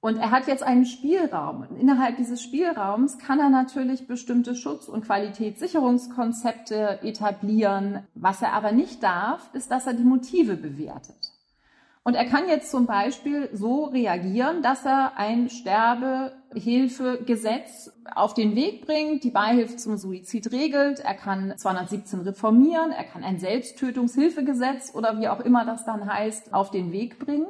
Und er hat jetzt einen Spielraum. Und innerhalb dieses Spielraums kann er natürlich bestimmte Schutz- und Qualitätssicherungskonzepte etablieren. Was er aber nicht darf, ist, dass er die Motive bewertet. Und er kann jetzt zum Beispiel so reagieren, dass er ein Sterbehilfegesetz auf den Weg bringt, die Beihilfe zum Suizid regelt, er kann 217 reformieren, er kann ein Selbsttötungshilfegesetz oder wie auch immer das dann heißt, auf den Weg bringen.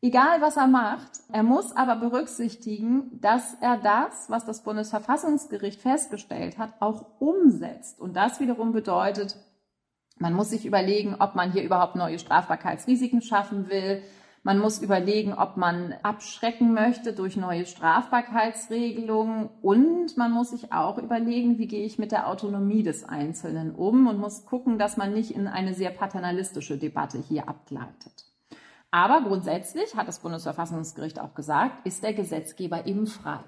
Egal was er macht, er muss aber berücksichtigen, dass er das, was das Bundesverfassungsgericht festgestellt hat, auch umsetzt. Und das wiederum bedeutet, man muss sich überlegen, ob man hier überhaupt neue Strafbarkeitsrisiken schaffen will. Man muss überlegen, ob man abschrecken möchte durch neue Strafbarkeitsregelungen. Und man muss sich auch überlegen, wie gehe ich mit der Autonomie des Einzelnen um und muss gucken, dass man nicht in eine sehr paternalistische Debatte hier abgleitet. Aber grundsätzlich, hat das Bundesverfassungsgericht auch gesagt, ist der Gesetzgeber eben frei.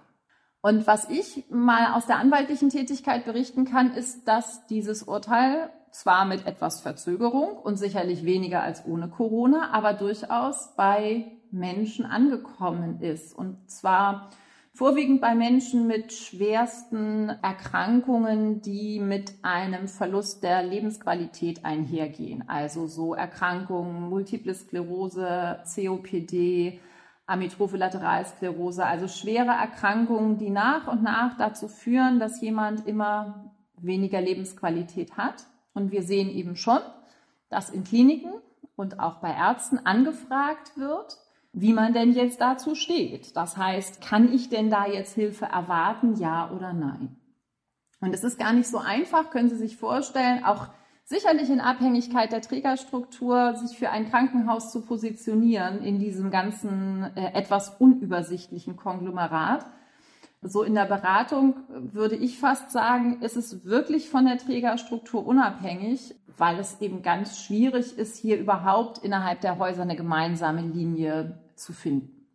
Und was ich mal aus der anwaltlichen Tätigkeit berichten kann, ist, dass dieses Urteil zwar mit etwas Verzögerung und sicherlich weniger als ohne Corona, aber durchaus bei Menschen angekommen ist. Und zwar vorwiegend bei Menschen mit schwersten Erkrankungen, die mit einem Verlust der Lebensqualität einhergehen. Also so Erkrankungen, Multiple Sklerose, COPD, Amyotrophe Lateralsklerose, also schwere Erkrankungen, die nach und nach dazu führen, dass jemand immer weniger Lebensqualität hat. Und wir sehen eben schon, dass in Kliniken und auch bei Ärzten angefragt wird, wie man denn jetzt dazu steht. Das heißt, kann ich denn da jetzt Hilfe erwarten, ja oder nein? Und es ist gar nicht so einfach, können Sie sich vorstellen, auch sicherlich in Abhängigkeit der Trägerstruktur, sich für ein Krankenhaus zu positionieren in diesem ganzen äh, etwas unübersichtlichen Konglomerat. So in der Beratung würde ich fast sagen, ist es wirklich von der Trägerstruktur unabhängig, weil es eben ganz schwierig ist, hier überhaupt innerhalb der Häuser eine gemeinsame Linie zu finden.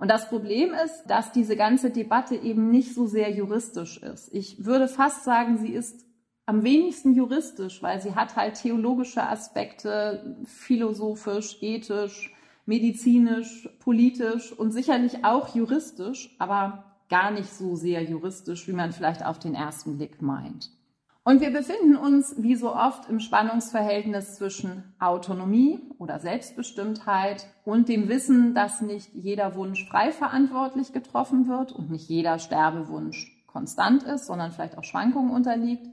Und das Problem ist, dass diese ganze Debatte eben nicht so sehr juristisch ist. Ich würde fast sagen, sie ist am wenigsten juristisch, weil sie hat halt theologische Aspekte, philosophisch, ethisch, medizinisch, politisch und sicherlich auch juristisch, aber gar nicht so sehr juristisch, wie man vielleicht auf den ersten Blick meint. Und wir befinden uns, wie so oft, im Spannungsverhältnis zwischen Autonomie oder Selbstbestimmtheit und dem Wissen, dass nicht jeder Wunsch frei verantwortlich getroffen wird und nicht jeder Sterbewunsch konstant ist, sondern vielleicht auch Schwankungen unterliegt.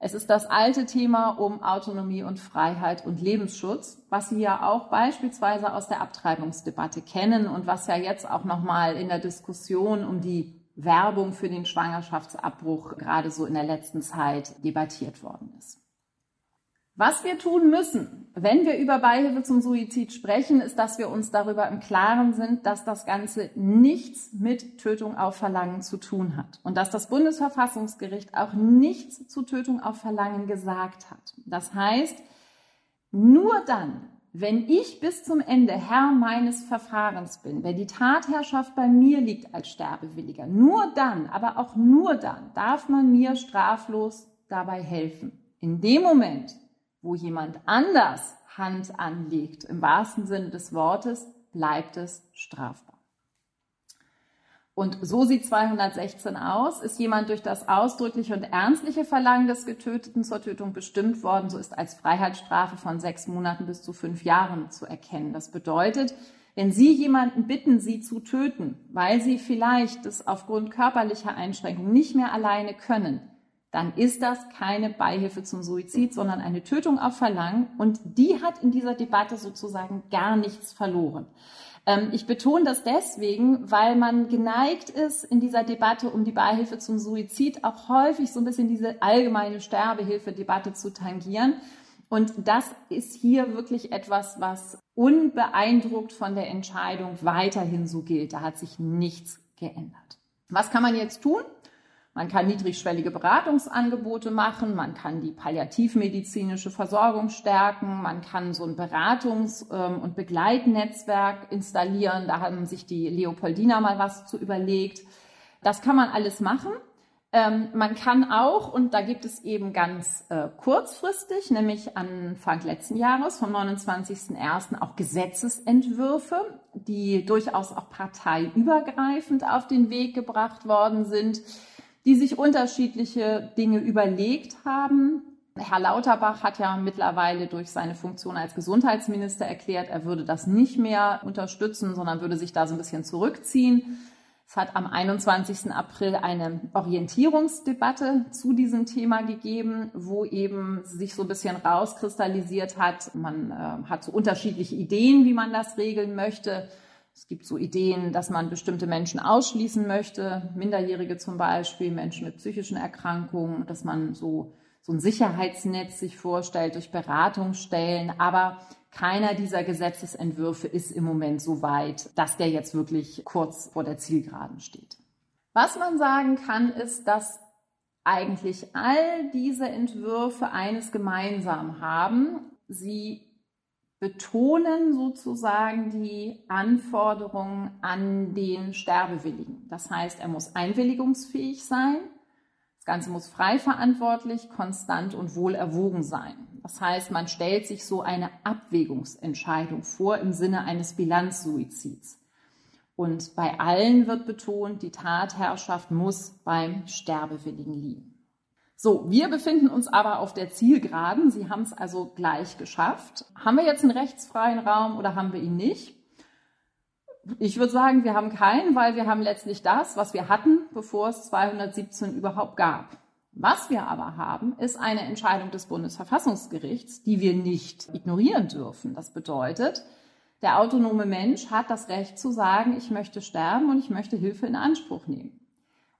Es ist das alte Thema um Autonomie und Freiheit und Lebensschutz, was Sie ja auch beispielsweise aus der Abtreibungsdebatte kennen und was ja jetzt auch nochmal in der Diskussion um die Werbung für den Schwangerschaftsabbruch gerade so in der letzten Zeit debattiert worden ist. Was wir tun müssen, wenn wir über Beihilfe zum Suizid sprechen, ist, dass wir uns darüber im Klaren sind, dass das Ganze nichts mit Tötung auf Verlangen zu tun hat und dass das Bundesverfassungsgericht auch nichts zu Tötung auf Verlangen gesagt hat. Das heißt, nur dann, wenn ich bis zum Ende Herr meines Verfahrens bin, wenn die Tatherrschaft bei mir liegt als Sterbewilliger, nur dann, aber auch nur dann darf man mir straflos dabei helfen. In dem Moment, wo jemand anders Hand anlegt, im wahrsten Sinne des Wortes, bleibt es strafbar. Und so sieht 216 aus. Ist jemand durch das ausdrückliche und ernstliche Verlangen des Getöteten zur Tötung bestimmt worden, so ist als Freiheitsstrafe von sechs Monaten bis zu fünf Jahren zu erkennen. Das bedeutet, wenn Sie jemanden bitten, Sie zu töten, weil Sie vielleicht das aufgrund körperlicher Einschränkungen nicht mehr alleine können, dann ist das keine Beihilfe zum Suizid, sondern eine Tötung auf Verlangen. Und die hat in dieser Debatte sozusagen gar nichts verloren. Ähm, ich betone das deswegen, weil man geneigt ist, in dieser Debatte um die Beihilfe zum Suizid auch häufig so ein bisschen diese allgemeine Sterbehilfe-Debatte zu tangieren. Und das ist hier wirklich etwas, was unbeeindruckt von der Entscheidung weiterhin so gilt. Da hat sich nichts geändert. Was kann man jetzt tun? Man kann niedrigschwellige Beratungsangebote machen, man kann die palliativmedizinische Versorgung stärken, man kann so ein Beratungs- ähm, und Begleitnetzwerk installieren. Da haben sich die Leopoldiner mal was zu überlegt. Das kann man alles machen. Ähm, man kann auch, und da gibt es eben ganz äh, kurzfristig, nämlich Anfang letzten Jahres, vom 29.01. auch Gesetzesentwürfe, die durchaus auch parteiübergreifend auf den Weg gebracht worden sind die sich unterschiedliche Dinge überlegt haben. Herr Lauterbach hat ja mittlerweile durch seine Funktion als Gesundheitsminister erklärt, er würde das nicht mehr unterstützen, sondern würde sich da so ein bisschen zurückziehen. Es hat am 21. April eine Orientierungsdebatte zu diesem Thema gegeben, wo eben sich so ein bisschen rauskristallisiert hat. Man äh, hat so unterschiedliche Ideen, wie man das regeln möchte. Es gibt so Ideen, dass man bestimmte Menschen ausschließen möchte, Minderjährige zum Beispiel, Menschen mit psychischen Erkrankungen, dass man so, so ein Sicherheitsnetz sich vorstellt durch Beratungsstellen. Aber keiner dieser Gesetzesentwürfe ist im Moment so weit, dass der jetzt wirklich kurz vor der Zielgeraden steht. Was man sagen kann, ist, dass eigentlich all diese Entwürfe eines gemeinsam haben. Sie betonen sozusagen die Anforderungen an den Sterbewilligen. Das heißt, er muss einwilligungsfähig sein. Das Ganze muss frei verantwortlich, konstant und wohl erwogen sein. Das heißt, man stellt sich so eine Abwägungsentscheidung vor im Sinne eines Bilanzsuizids. Und bei allen wird betont, die Tatherrschaft muss beim Sterbewilligen liegen. So, wir befinden uns aber auf der Zielgeraden. Sie haben es also gleich geschafft. Haben wir jetzt einen rechtsfreien Raum oder haben wir ihn nicht? Ich würde sagen, wir haben keinen, weil wir haben letztlich das, was wir hatten, bevor es 217 überhaupt gab. Was wir aber haben, ist eine Entscheidung des Bundesverfassungsgerichts, die wir nicht ignorieren dürfen. Das bedeutet, der autonome Mensch hat das Recht zu sagen, ich möchte sterben und ich möchte Hilfe in Anspruch nehmen.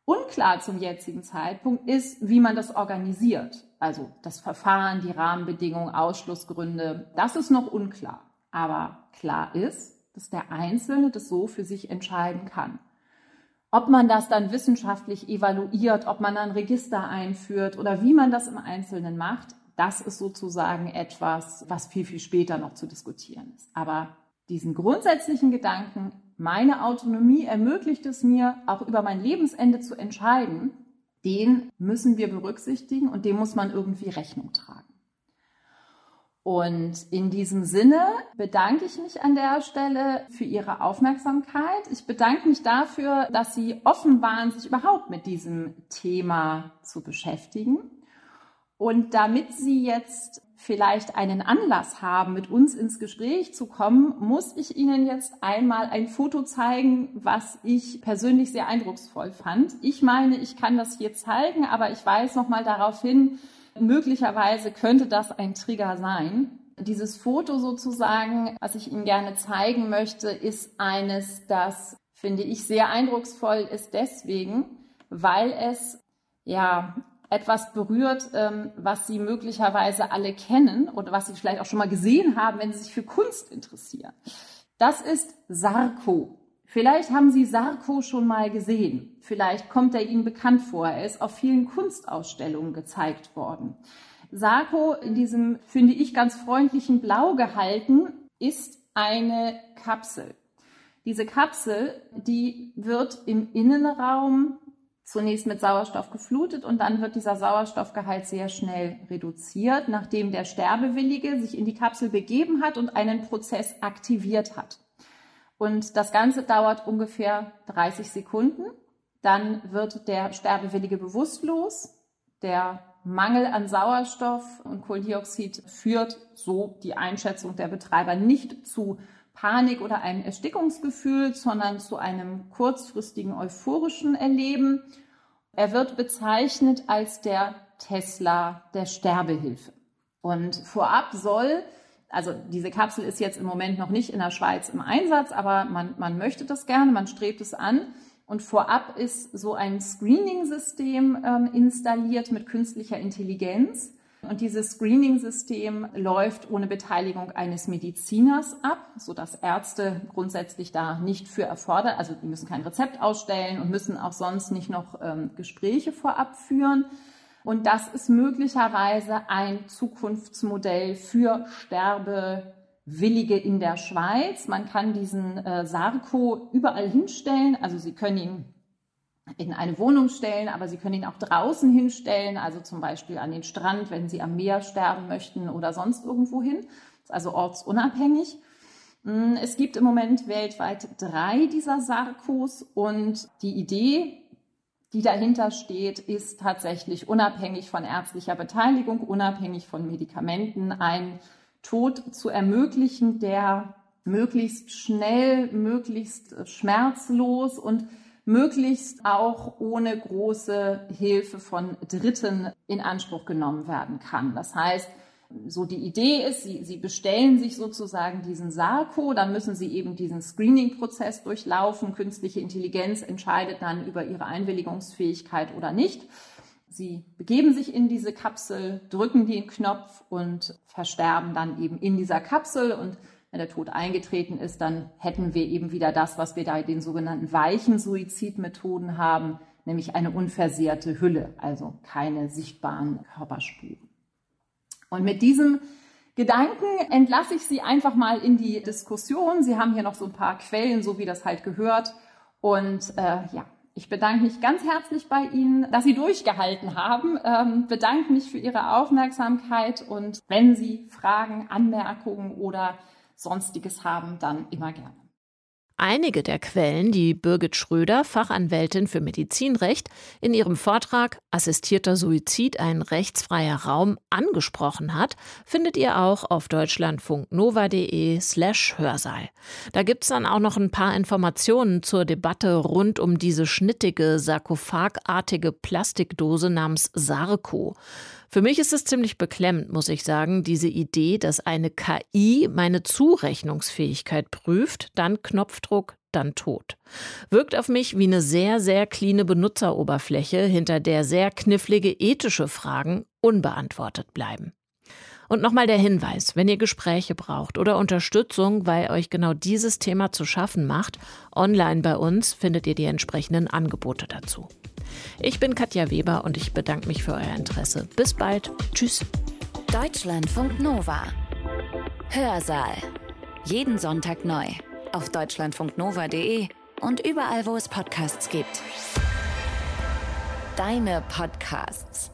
Unklar zum jetzigen Zeitpunkt ist, wie man das organisiert. Also das Verfahren, die Rahmenbedingungen, Ausschlussgründe, das ist noch unklar. Aber klar ist, dass der Einzelne das so für sich entscheiden kann. Ob man das dann wissenschaftlich evaluiert, ob man ein Register einführt oder wie man das im Einzelnen macht, das ist sozusagen etwas, was viel, viel später noch zu diskutieren ist. Aber diesen grundsätzlichen Gedanken, meine Autonomie ermöglicht es mir, auch über mein Lebensende zu entscheiden, den müssen wir berücksichtigen und dem muss man irgendwie Rechnung tragen. Und in diesem Sinne bedanke ich mich an der Stelle für Ihre Aufmerksamkeit. Ich bedanke mich dafür, dass Sie offen waren, sich überhaupt mit diesem Thema zu beschäftigen. Und damit Sie jetzt vielleicht einen Anlass haben, mit uns ins Gespräch zu kommen, muss ich Ihnen jetzt einmal ein Foto zeigen, was ich persönlich sehr eindrucksvoll fand. Ich meine, ich kann das hier zeigen, aber ich weise noch mal darauf hin, möglicherweise könnte das ein Trigger sein. Dieses Foto sozusagen, was ich Ihnen gerne zeigen möchte, ist eines, das finde ich sehr eindrucksvoll ist deswegen, weil es ja etwas berührt, ähm, was Sie möglicherweise alle kennen oder was Sie vielleicht auch schon mal gesehen haben, wenn Sie sich für Kunst interessieren. Das ist Sarko. Vielleicht haben Sie Sarko schon mal gesehen. Vielleicht kommt er Ihnen bekannt vor. Er ist auf vielen Kunstausstellungen gezeigt worden. Sarko in diesem, finde ich, ganz freundlichen Blau gehalten, ist eine Kapsel. Diese Kapsel, die wird im Innenraum zunächst mit Sauerstoff geflutet und dann wird dieser Sauerstoffgehalt sehr schnell reduziert, nachdem der Sterbewillige sich in die Kapsel begeben hat und einen Prozess aktiviert hat. Und das Ganze dauert ungefähr 30 Sekunden. Dann wird der Sterbewillige bewusstlos. Der Mangel an Sauerstoff und Kohlendioxid führt, so die Einschätzung der Betreiber, nicht zu Panik oder einem Erstickungsgefühl, sondern zu einem kurzfristigen euphorischen Erleben. Er wird bezeichnet als der Tesla der Sterbehilfe. Und vorab soll, also diese Kapsel ist jetzt im Moment noch nicht in der Schweiz im Einsatz, aber man, man möchte das gerne, man strebt es an. Und vorab ist so ein Screening-System ähm, installiert mit künstlicher Intelligenz. Und dieses Screening-System läuft ohne Beteiligung eines Mediziners ab, sodass Ärzte grundsätzlich da nicht für erfordert, also die müssen kein Rezept ausstellen und müssen auch sonst nicht noch ähm, Gespräche vorab führen. Und das ist möglicherweise ein Zukunftsmodell für Sterbewillige in der Schweiz. Man kann diesen äh, Sarko überall hinstellen, also Sie können ihn in eine Wohnung stellen, aber Sie können ihn auch draußen hinstellen, also zum Beispiel an den Strand, wenn Sie am Meer sterben möchten oder sonst irgendwo hin. Also ortsunabhängig. Mm, es gibt im Moment weltweit drei dieser Sarkos und die Idee, die dahinter steht, ist tatsächlich unabhängig von ärztlicher Beteiligung, unabhängig von Medikamenten, einen Tod zu ermöglichen, der möglichst schnell, möglichst schmerzlos und möglichst auch ohne große Hilfe von Dritten in Anspruch genommen werden kann. Das heißt, so die Idee ist, Sie, Sie bestellen sich sozusagen diesen Sarko, dann müssen Sie eben diesen Screening-Prozess durchlaufen. Künstliche Intelligenz entscheidet dann über Ihre Einwilligungsfähigkeit oder nicht. Sie begeben sich in diese Kapsel, drücken den Knopf und versterben dann eben in dieser Kapsel und wenn der Tod eingetreten ist, dann hätten wir eben wieder das, was wir da den sogenannten weichen Suizidmethoden haben, nämlich eine unversehrte Hülle, also keine sichtbaren Körperspuren. Und mit diesem Gedanken entlasse ich Sie einfach mal in die Diskussion. Sie haben hier noch so ein paar Quellen, so wie das halt gehört. Und äh, ja, ich bedanke mich ganz herzlich bei Ihnen, dass Sie durchgehalten haben, ähm, bedanke mich für Ihre Aufmerksamkeit und wenn Sie Fragen, Anmerkungen oder Sonstiges haben, dann immer gerne. Einige der Quellen, die Birgit Schröder, Fachanwältin für Medizinrecht, in ihrem Vortrag Assistierter Suizid ein rechtsfreier Raum angesprochen hat, findet ihr auch auf deutschlandfunknova.de slash Hörsaal. Da gibt's dann auch noch ein paar Informationen zur Debatte rund um diese schnittige, sarkophagartige Plastikdose namens Sarko. Für mich ist es ziemlich beklemmend, muss ich sagen, diese Idee, dass eine KI meine Zurechnungsfähigkeit prüft, dann Knopfdruck, dann tot. Wirkt auf mich wie eine sehr, sehr cleane Benutzeroberfläche, hinter der sehr knifflige ethische Fragen unbeantwortet bleiben. Und nochmal der Hinweis, wenn ihr Gespräche braucht oder Unterstützung, weil euch genau dieses Thema zu schaffen macht, online bei uns findet ihr die entsprechenden Angebote dazu. Ich bin Katja Weber und ich bedanke mich für euer Interesse. Bis bald. Tschüss. Deutschlandfunk Nova. Hörsaal. Jeden Sonntag neu auf deutschlandfunknova.de und überall, wo es Podcasts gibt. Deine Podcasts.